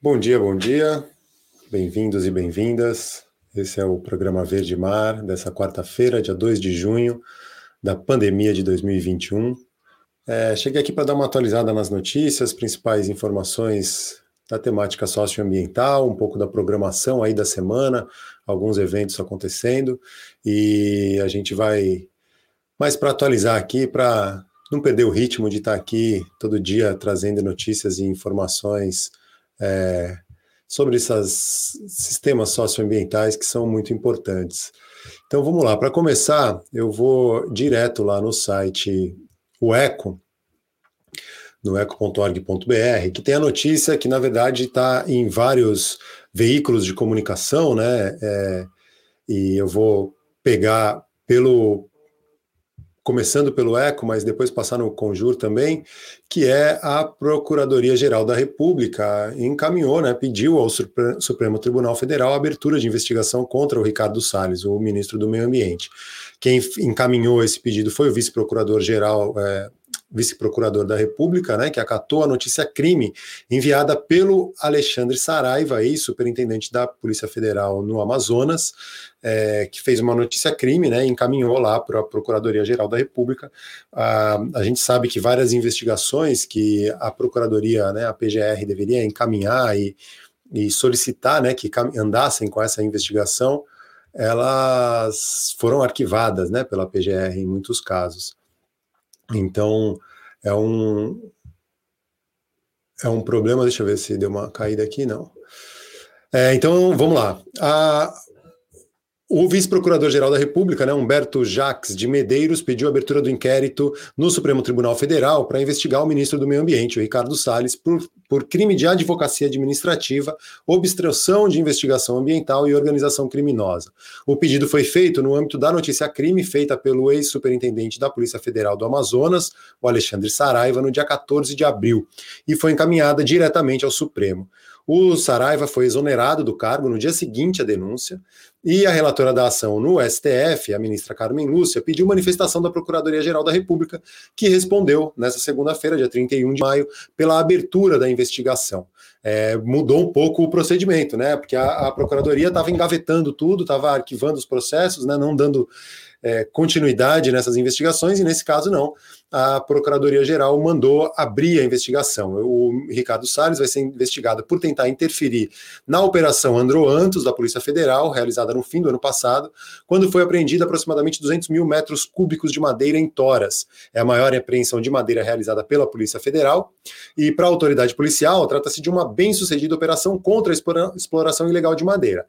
Bom dia, bom dia. Bem-vindos e bem-vindas. Esse é o programa Verde Mar dessa quarta-feira, dia 2 de junho, da pandemia de 2021. É, cheguei aqui para dar uma atualizada nas notícias, principais informações da temática socioambiental, um pouco da programação aí da semana, alguns eventos acontecendo, e a gente vai mais para atualizar aqui, para não perder o ritmo de estar aqui todo dia trazendo notícias e informações é, sobre esses sistemas socioambientais que são muito importantes. Então vamos lá, para começar, eu vou direto lá no site o Eco, no eco.org.br, que tem a notícia que, na verdade, está em vários veículos de comunicação, né? É, e eu vou pegar pelo, começando pelo ECO, mas depois passar no Conjur também, que é a Procuradoria-Geral da República encaminhou, né, pediu ao Supremo Tribunal Federal a abertura de investigação contra o Ricardo Salles, o ministro do Meio Ambiente. Quem encaminhou esse pedido foi o vice-procurador-geral é, vice-procurador da República, né, que acatou a notícia crime enviada pelo Alexandre Saraiva, aí, superintendente da Polícia Federal no Amazonas, é, que fez uma notícia crime, né, encaminhou lá para a Procuradoria-Geral da República. A gente sabe que várias investigações que a Procuradoria, né, a PGR, deveria encaminhar e, e solicitar né, que andassem com essa investigação, elas foram arquivadas né, pela PGR em muitos casos. Então, é um, é um problema. Deixa eu ver se deu uma caída aqui, não. É, então, vamos lá. A, o vice-procurador-geral da República, né, Humberto Jacques de Medeiros, pediu a abertura do inquérito no Supremo Tribunal Federal para investigar o ministro do Meio Ambiente, o Ricardo Salles, por, por crime de advocacia administrativa, obstrução de investigação ambiental e organização criminosa. O pedido foi feito no âmbito da notícia crime feita pelo ex-superintendente da Polícia Federal do Amazonas, o Alexandre Saraiva, no dia 14 de abril, e foi encaminhada diretamente ao Supremo. O Saraiva foi exonerado do cargo no dia seguinte à denúncia, e a relatora da ação no STF, a ministra Carmen Lúcia, pediu manifestação da Procuradoria-Geral da República, que respondeu nessa segunda-feira, dia 31 de maio, pela abertura da investigação. É, mudou um pouco o procedimento, né? Porque a, a Procuradoria estava engavetando tudo, estava arquivando os processos, né? não dando é, continuidade nessas investigações, e nesse caso não. A Procuradoria-Geral mandou abrir a investigação. O Ricardo Salles vai ser investigado por tentar interferir na Operação Androantos da Polícia Federal, realizada no fim do ano passado, quando foi apreendida aproximadamente 200 mil metros cúbicos de madeira em toras. É a maior apreensão de madeira realizada pela Polícia Federal. E para a autoridade policial, trata-se de uma bem-sucedida operação contra a exploração ilegal de madeira.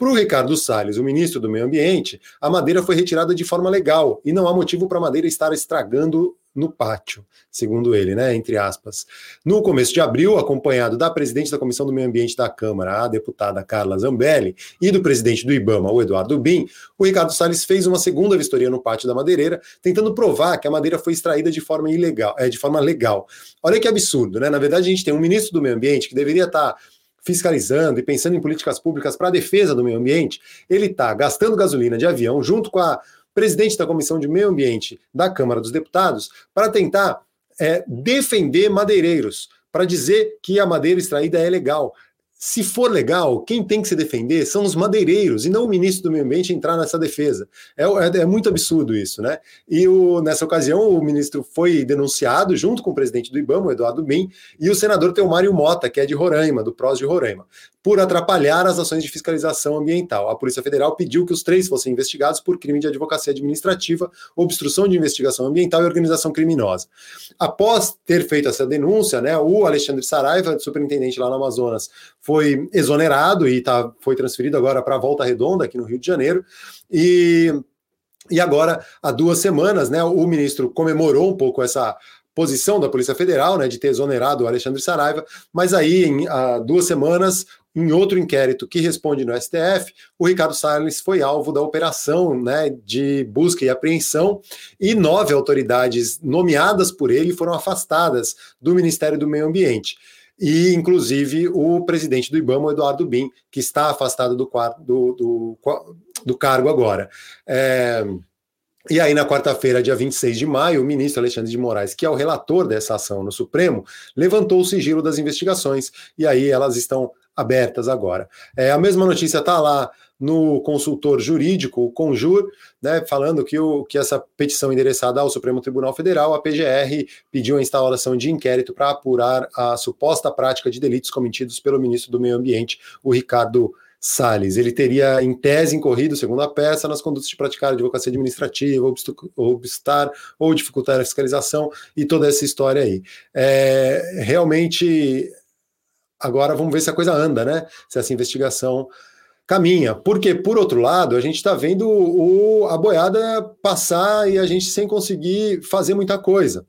Para o Ricardo Salles, o ministro do Meio Ambiente, a madeira foi retirada de forma legal e não há motivo para a madeira estar estragando no pátio, segundo ele, né, entre aspas. No começo de abril, acompanhado da presidente da Comissão do Meio Ambiente da Câmara, a deputada Carla Zambelli, e do presidente do IBAMA, o Eduardo Bin, o Ricardo Salles fez uma segunda vistoria no pátio da madeireira, tentando provar que a madeira foi extraída de forma ilegal, é, de forma legal. Olha que absurdo, né? Na verdade, a gente tem um ministro do Meio Ambiente que deveria estar fiscalizando e pensando em políticas públicas para a defesa do meio ambiente, ele está gastando gasolina de avião junto com a presidente da Comissão de Meio Ambiente da Câmara dos Deputados para tentar é, defender madeireiros, para dizer que a madeira extraída é legal se for legal, quem tem que se defender são os madeireiros e não o ministro do Meio Ambiente entrar nessa defesa. É, é, é muito absurdo isso, né? E o, nessa ocasião o ministro foi denunciado junto com o presidente do IBAMA, o Eduardo Bin, e o senador Teomário Mota, que é de Roraima, do PROS de Roraima, por atrapalhar as ações de fiscalização ambiental. A Polícia Federal pediu que os três fossem investigados por crime de advocacia administrativa, obstrução de investigação ambiental e organização criminosa. Após ter feito essa denúncia, né, o Alexandre Saraiva, superintendente lá no Amazonas, foi exonerado e tá, foi transferido agora para a Volta Redonda, aqui no Rio de Janeiro. E, e agora, há duas semanas, né, o ministro comemorou um pouco essa posição da Polícia Federal, né, de ter exonerado o Alexandre Saraiva, mas aí, em duas semanas, em outro inquérito que responde no STF, o Ricardo Salles foi alvo da operação né, de busca e apreensão, e nove autoridades nomeadas por ele foram afastadas do Ministério do Meio Ambiente e inclusive o presidente do IBAMA, Eduardo Bin, que está afastado do, do, do, do cargo agora. É, E aí, na quarta-feira, dia 26 de maio, o ministro Alexandre de Moraes, que é o relator dessa ação no Supremo, levantou o sigilo das investigações e aí elas estão abertas agora. É, a mesma notícia está lá no consultor jurídico, o Conjur, né, falando que, o, que essa petição endereçada ao Supremo Tribunal Federal, a PGR, pediu a instauração de inquérito para apurar a suposta prática de delitos cometidos pelo ministro do Meio Ambiente, o Ricardo Salles. Ele teria, em tese, incorrido, segundo a peça, nas condutas de praticar advocacia administrativa, obstar ou dificultar a fiscalização e toda essa história aí. É, realmente, agora vamos ver se a coisa anda, né? Se essa investigação caminha. Porque, por outro lado, a gente está vendo o, a boiada passar e a gente sem conseguir fazer muita coisa.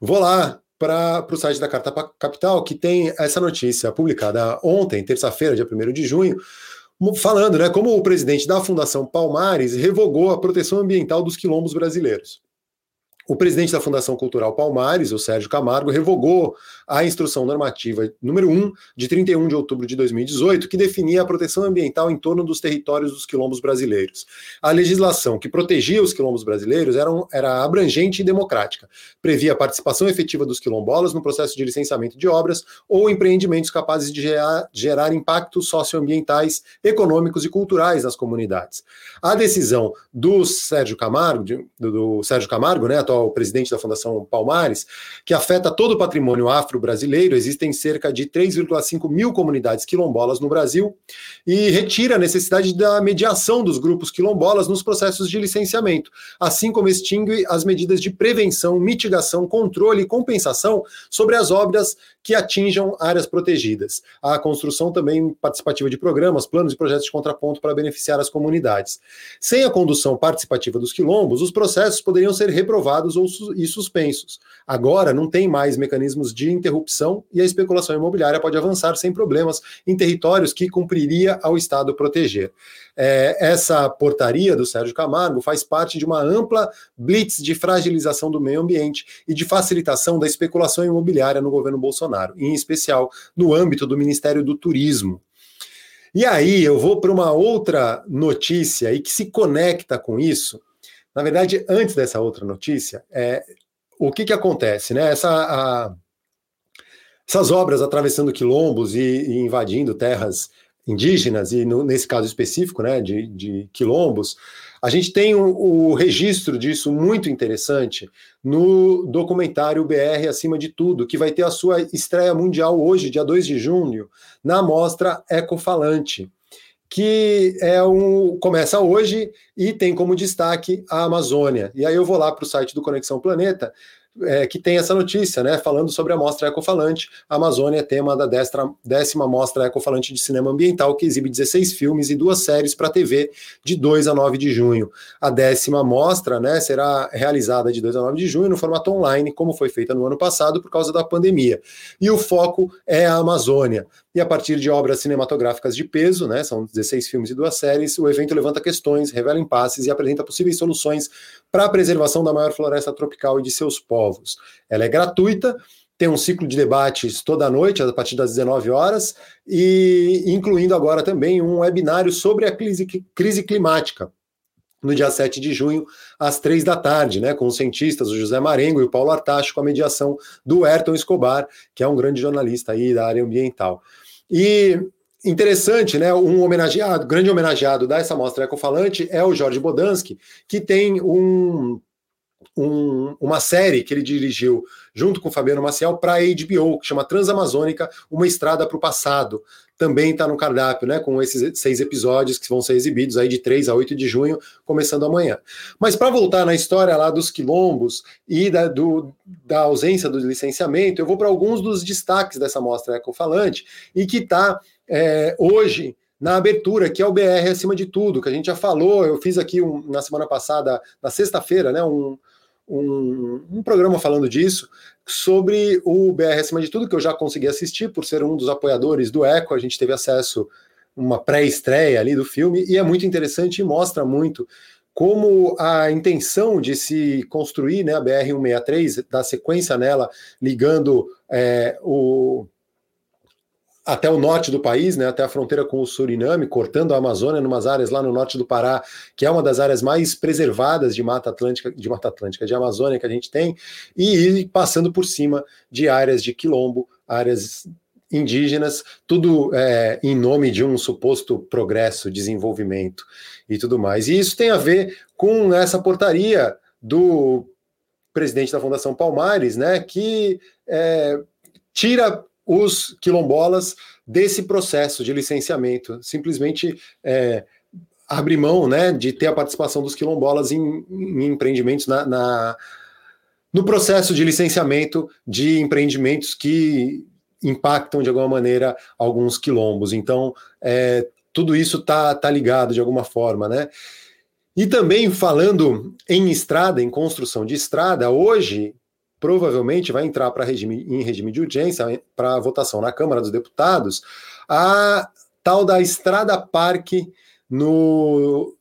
Vou lá para o site da Carta Capital, que tem essa notícia publicada ontem, terça-feira, dia 1 de junho, falando né, como o presidente da Fundação Palmares revogou a proteção ambiental dos quilombos brasileiros. O presidente da Fundação Cultural Palmares, o Sérgio Camargo, revogou a instrução normativa número 1 de 31 de outubro de 2018, que definia a proteção ambiental em torno dos territórios dos quilombos brasileiros. A legislação que protegia os quilombos brasileiros era, um, era abrangente e democrática. Previa a participação efetiva dos quilombolas no processo de licenciamento de obras ou empreendimentos capazes de gerar, gerar impactos socioambientais, econômicos e culturais nas comunidades. A decisão do Sérgio Camargo, do, do Sérgio Camargo, né, atual ao presidente da Fundação Palmares, que afeta todo o patrimônio afro-brasileiro. Existem cerca de 3,5 mil comunidades quilombolas no Brasil e retira a necessidade da mediação dos grupos quilombolas nos processos de licenciamento, assim como extingue as medidas de prevenção, mitigação, controle e compensação sobre as obras que atinjam áreas protegidas. A construção também participativa de programas, planos e projetos de contraponto para beneficiar as comunidades. Sem a condução participativa dos quilombos, os processos poderiam ser reprovados ou e suspensos. Agora não tem mais mecanismos de interrupção e a especulação imobiliária pode avançar sem problemas em territórios que cumpriria ao Estado proteger. É, essa portaria do Sérgio Camargo faz parte de uma ampla blitz de fragilização do meio ambiente e de facilitação da especulação imobiliária no governo Bolsonaro, em especial no âmbito do Ministério do Turismo. E aí eu vou para uma outra notícia e que se conecta com isso. Na verdade, antes dessa outra notícia, é, o que, que acontece? Né? Essa, a, essas obras atravessando quilombos e, e invadindo terras indígenas, e no, nesse caso específico, né, de, de quilombos, a gente tem o, o, registro disso muito interessante no documentário BR Acima de Tudo, que vai ter a sua estreia mundial hoje, dia 2 de junho, na mostra Ecofalante, que é um, começa hoje e tem como destaque a Amazônia. E aí eu vou lá para o site do Conexão Planeta é, que tem essa notícia, né, falando sobre a Mostra Ecofalante. A Amazônia é tema da destra, décima Mostra Ecofalante de Cinema Ambiental, que exibe 16 filmes e duas séries para TV de 2 a 9 de junho. A décima mostra né, será realizada de 2 a 9 de junho no formato online, como foi feita no ano passado por causa da pandemia. E o foco é a Amazônia. E a partir de obras cinematográficas de peso, né, são 16 filmes e duas séries, o evento levanta questões, revela impasses e apresenta possíveis soluções para a preservação da maior floresta tropical e de seus povos. Ela é gratuita, tem um ciclo de debates toda noite, a partir das 19 horas, e incluindo agora também um webinário sobre a crise, crise climática, no dia 7 de junho, às três da tarde, né, com os cientistas, o José Marengo e o Paulo Artacho, com a mediação do Ayrton Escobar, que é um grande jornalista aí da área ambiental. E interessante, né? Um homenageado, grande homenageado dessa mostra ecofalante é o Jorge Bodansky, que tem um, um, uma série que ele dirigiu junto com o Fabiano Maciel para a HBO, que chama Transamazônica, Uma Estrada para o Passado. Também está no cardápio, né? Com esses seis episódios que vão ser exibidos aí de 3 a 8 de junho, começando amanhã. Mas para voltar na história lá dos quilombos e da, do, da ausência do licenciamento, eu vou para alguns dos destaques dessa mostra ecofalante e que está é, hoje na abertura, que é o BR acima de tudo, que a gente já falou, eu fiz aqui um, na semana passada, na sexta-feira, né, um, um, um, programa falando disso, sobre o BR acima de tudo, que eu já consegui assistir por ser um dos apoiadores do Eco, a gente teve acesso uma pré-estreia ali do filme, e é muito interessante e mostra muito como a intenção de se construir né, a BR-163, da sequência nela, ligando é, o, até o norte do país, né, até a fronteira com o Suriname, cortando a Amazônia, numas áreas lá no norte do Pará, que é uma das áreas mais preservadas de Mata Atlântica, de Mata Atlântica, de Amazônia que a gente tem, e passando por cima de áreas de quilombo, áreas indígenas, tudo é, em nome de um suposto progresso, desenvolvimento e tudo mais. E isso tem a ver com essa portaria do presidente da Fundação Palmares, né, que é, tira os quilombolas desse processo de licenciamento, simplesmente é, mão né, de ter a participação dos quilombolas em, em empreendimentos na, na, no processo de licenciamento de empreendimentos que impactam de alguma maneira alguns quilombos. Então, é, tudo isso está tá ligado de alguma forma, né? E também falando em estrada, em construção de estrada, hoje provavelmente vai entrar para regime, em regime de urgência para votação na Câmara dos Deputados a tal da Estrada Parque no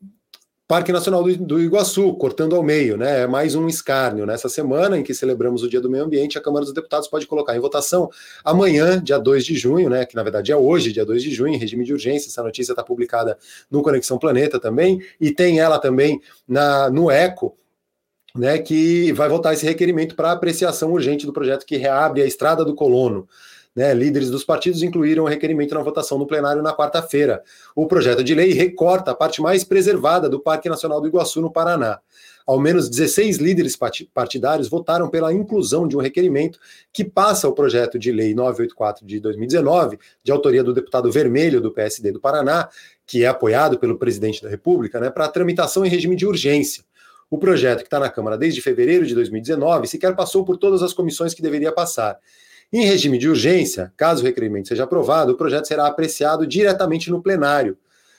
Parque Nacional do, do, Iguaçu, cortando ao meio, né? É mais um escárnio. Nessa semana em que celebramos o Dia do Meio Ambiente, a Câmara dos Deputados pode colocar em votação amanhã, dia 2 de junho, né? Que na verdade é hoje, dia 2 de junho, em regime de urgência. Essa notícia está publicada no Conexão Planeta também, e tem ela também na, no ECO, né, que vai votar esse requerimento para apreciação urgente do projeto que reabre a Estrada do Colono. Né, líderes dos partidos incluíram o requerimento na votação no plenário na quarta-feira. O projeto de lei recorta a parte mais preservada do Parque Nacional do Iguaçu, no Paraná. Ao menos 16 líderes partidários votaram pela inclusão de um requerimento que passa o projeto de lei 984 de 2019, de autoria do deputado Vermelho do PSD do Paraná, que é apoiado pelo presidente da República, né, para tramitação em regime de urgência. O projeto, que está na Câmara desde fevereiro de 2019, sequer passou por todas as comissões que deveria passar. Em regime de urgência, caso o requerimento seja aprovado, o projeto será apreciado diretamente no plenário.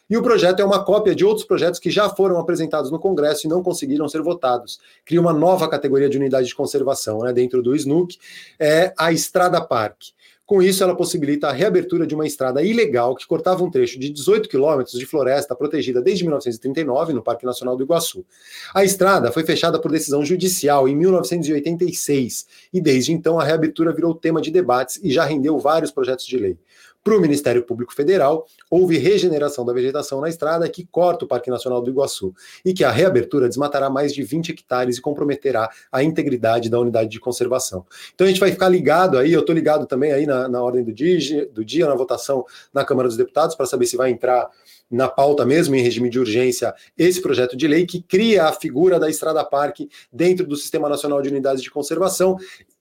E o projeto é uma cópia de outros projetos que já foram apresentados no Congresso e não conseguiram ser votados. Cria uma nova categoria de unidade de conservação né, dentro do SNUC, é a Estrada Parque. Com isso, ela possibilita a reabertura de uma estrada ilegal que cortava um trecho de 18 quilômetros de floresta protegida desde 1939 no Parque Nacional do Iguaçu. A estrada foi fechada por decisão judicial em 1986 e desde então a reabertura virou tema de debates e já rendeu vários projetos de lei. Para o Ministério Público Federal, houve regeneração da vegetação na estrada que corta o Parque Nacional do Iguaçu e que a reabertura desmatará mais de 20 hectares e comprometerá a integridade da unidade de conservação. Então a gente vai ficar ligado aí, eu estou ligado também aí na, na ordem do dia, do dia, na votação na Câmara dos Deputados, para saber se vai entrar na pauta mesmo, em regime de urgência, esse projeto de lei que cria a figura da Estrada Parque dentro do Sistema Nacional de Unidades de Conservação,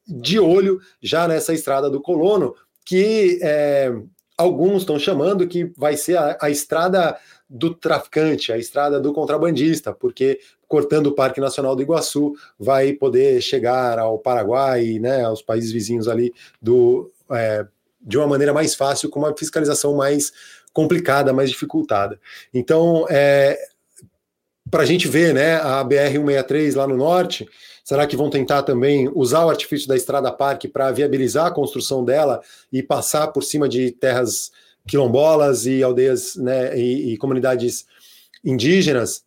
de olho já nessa estrada do colono, que é, alguns estão chamando que vai ser a, a estrada do traficante, a estrada do contrabandista, porque cortando o Parque Nacional do Iguaçu vai poder chegar ao Paraguai, né, aos países vizinhos ali do é, de uma maneira mais fácil, com uma fiscalização mais complicada, mais dificultada. Então, é, para a gente ver, né, a BR 163 lá no norte, Será que vão tentar também usar o artifício da Estrada Parque para viabilizar a construção dela e passar por cima de terras quilombolas e aldeias né, e, e comunidades indígenas?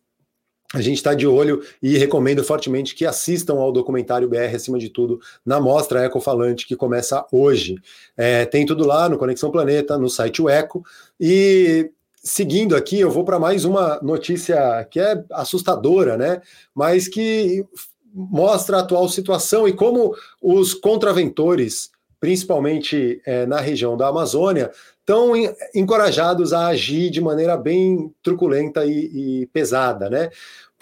A gente está de olho e recomendo fortemente que assistam ao documentário BR, acima de tudo, na mostra Ecofalante, que começa hoje. É, tem tudo lá no Conexão Planeta, no site Eco. E seguindo aqui, eu vou para mais uma notícia que é assustadora, né? Mas que mostra a atual situação e como os contraventores, principalmente é, na região da Amazônia, estão encorajados a agir de maneira bem truculenta e, e pesada, né?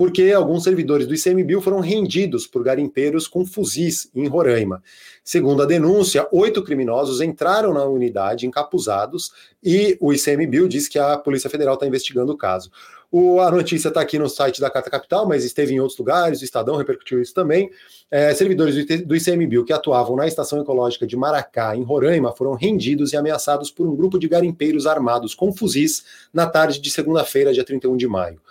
Porque alguns servidores do ICMBio foram rendidos por garimpeiros com fuzis em Roraima. Segundo a denúncia, oito criminosos entraram na unidade encapuzados e o ICMBio diz que a Polícia Federal está investigando o caso. O, a notícia está aqui no site da Carta Capital, mas esteve em outros lugares, o Estadão repercutiu isso também. É, servidores do, do ICMBio que atuavam na Estação Ecológica de Maracá, em Roraima, foram rendidos e ameaçados por um grupo de garimpeiros armados com fuzis na tarde de segunda-feira, dia 31 de maio.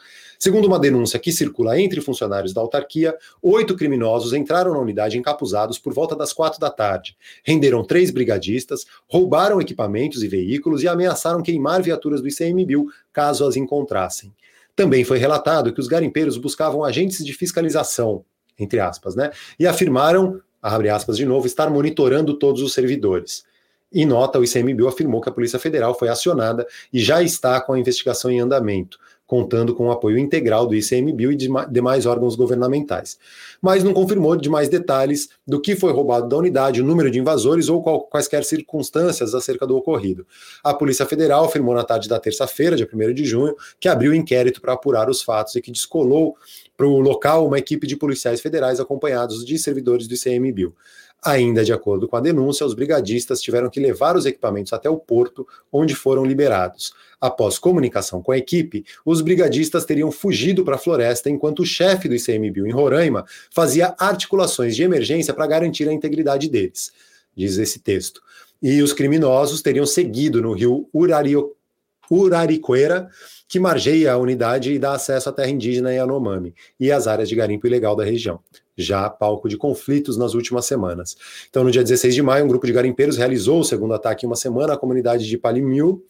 Segundo uma denúncia que circula entre funcionários da autarquia, oito criminosos entraram na unidade encapuzados por volta das quatro da tarde, renderam três brigadistas, roubaram equipamentos e veículos e ameaçaram queimar viaturas do ICMBio caso as encontrassem. Também foi relatado que os garimpeiros buscavam agentes de fiscalização, entre aspas, né? E afirmaram, abre aspas de novo, estar monitorando todos os servidores. Em nota, o ICMBio afirmou que a Polícia Federal foi acionada e já está com a investigação em andamento contando com o apoio integral do ICMBio e de demais órgãos governamentais. Mas não confirmou demais detalhes do que foi roubado da unidade, o número de invasores ou qual, quaisquer circunstâncias acerca do ocorrido. A Polícia Federal afirmou na tarde da terça-feira, dia 1 de junho, que abriu inquérito para apurar os fatos e que descolou para o local uma equipe de policiais federais acompanhados de servidores do ICMBio. Ainda de acordo com a denúncia, os brigadistas tiveram que levar os equipamentos até o porto, onde foram liberados. Após comunicação com a equipe, os brigadistas teriam fugido para a floresta enquanto o chefe do ICMBio em Roraima fazia articulações de emergência para garantir a integridade deles, diz esse texto. E os criminosos teriam seguido no rio Urario, que margeia a unidade e dá acesso à terra indígena Yanomami e às áreas de garimpo ilegal da região já palco de conflitos nas últimas semanas. Então, no dia 16 de maio, um grupo de garimpeiros realizou o segundo ataque em uma semana à comunidade de Palimiu,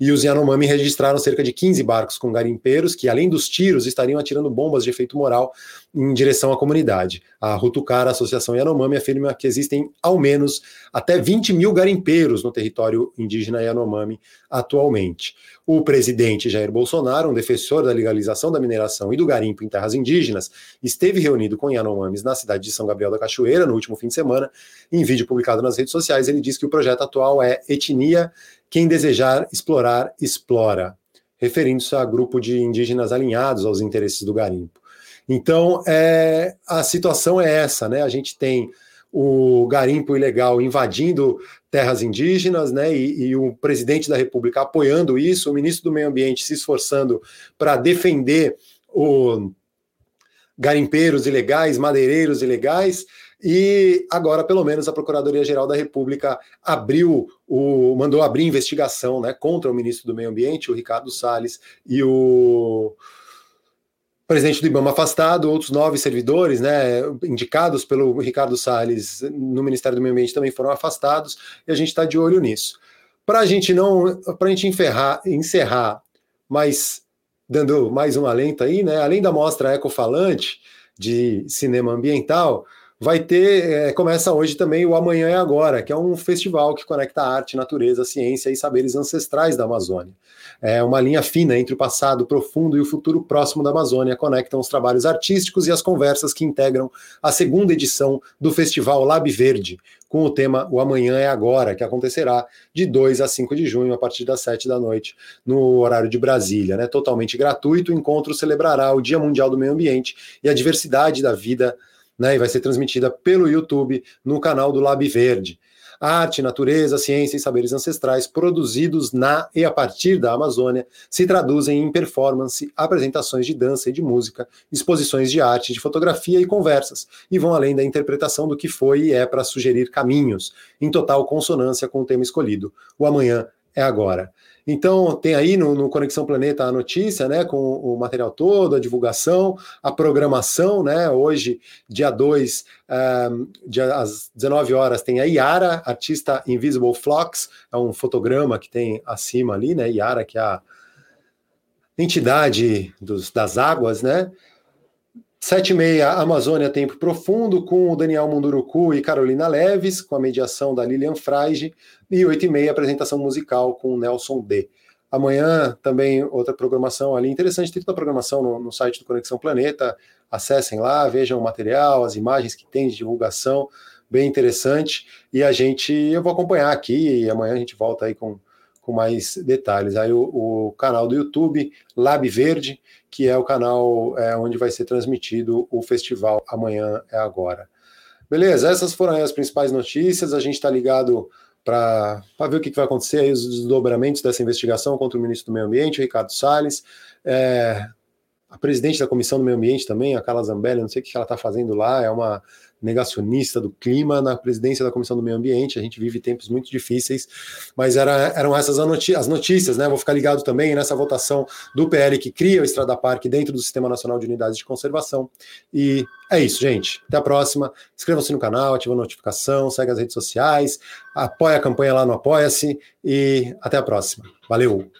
e os Yanomami registraram cerca de 15 barcos com garimpeiros que, além dos tiros, estariam atirando bombas de efeito moral em direção à comunidade. A Rutucara, a Associação Yanomami, afirma que existem ao menos até 20 mil garimpeiros no território indígena Yanomami atualmente. O presidente Jair Bolsonaro, um defensor da legalização da mineração e do garimpo em terras indígenas, esteve reunido com Yanomamis na cidade de São Gabriel da Cachoeira no último fim de semana. Em vídeo publicado nas redes sociais, ele diz que o projeto atual é etnia quem desejar explorar, explora, referindo-se a grupo de indígenas alinhados aos interesses do garimpo. Então, é, a situação é essa, né? A gente tem o garimpo ilegal invadindo terras indígenas, né? E, e, o presidente da República apoiando isso, o ministro do Meio Ambiente se esforçando para defender o garimpeiros ilegais, madeireiros ilegais, e agora, pelo menos, a Procuradoria-Geral da República abriu o, mandou abrir investigação né, contra o ministro do Meio Ambiente, o Ricardo Salles, e o presidente do IBAMA afastado, outros nove servidores, né, indicados pelo Ricardo Salles no Ministério do Meio Ambiente também foram afastados, e a gente está de olho nisso. Para a gente não, para a gente encerrar, encerrar, mas dando mais um alento aí, né, além da mostra ecofalante de cinema ambiental, vai ter, é, começa hoje também o Amanhã é Agora, que é um festival que conecta arte, natureza, ciência e saberes ancestrais da Amazônia. É uma linha fina entre o passado profundo e o futuro próximo da Amazônia, conectam os trabalhos artísticos e as conversas que integram a segunda edição do Festival Lab Verde, com o tema O Amanhã é Agora, que acontecerá de 2 a 5 de junho, a partir das 7 da noite, no horário de Brasília. Né? Totalmente gratuito, o encontro celebrará o Dia Mundial do Meio Ambiente e a diversidade da vida né, e vai ser transmitida pelo YouTube no canal do Lab Verde. Arte, natureza, ciência e saberes ancestrais produzidos na e a partir da Amazônia se traduzem em performance, apresentações de dança e de música, exposições de arte, de fotografia e conversas, e vão além da interpretação do que foi e é para sugerir caminhos, em total consonância com o tema escolhido. O amanhã é agora. Então, tem aí no, no, Conexão Planeta a notícia, né, com o material todo, a divulgação, a programação, né, hoje, dia 2, um, dia, às 19 horas, tem a Yara, artista Invisible Flux, é um fotograma que tem acima ali, né, Yara, que é a entidade dos, das águas, né, Sete e meia, Amazônia Tempo Profundo, com o Daniel Munduruku e Carolina Leves, com a mediação da Lilian Freige, e oito e meia, apresentação musical com o Nelson D. Amanhã também outra programação ali, interessante, tem toda a programação no, no site do Conexão Planeta, acessem lá, vejam o material, as imagens que tem de divulgação, bem interessante, e a gente, eu vou acompanhar aqui, e amanhã a gente volta aí com, com mais detalhes. Aí o, o canal do YouTube, Lab Verde, que é o canal é, onde vai ser transmitido o festival Amanhã é Agora. Beleza, essas foram as principais notícias. A gente está ligado para ver o que, que, vai acontecer aí, os desdobramentos dessa investigação contra o ministro do Meio Ambiente, Ricardo Salles. É, a presidente da Comissão do Meio Ambiente também, a Carla Zambelli, não sei o que ela está fazendo lá, é uma negacionista do clima na presidência da Comissão do Meio Ambiente. A gente vive tempos muito difíceis, mas era, eram essas as notícias, né? Vou ficar ligado também nessa votação do PL que cria o Estrada Parque dentro do Sistema Nacional de Unidades de Conservação. E é isso, gente. Até a próxima. Inscreva-se no canal, ativa a notificação, segue as redes sociais, apoia a campanha lá no Apoia-se e até a próxima. Valeu!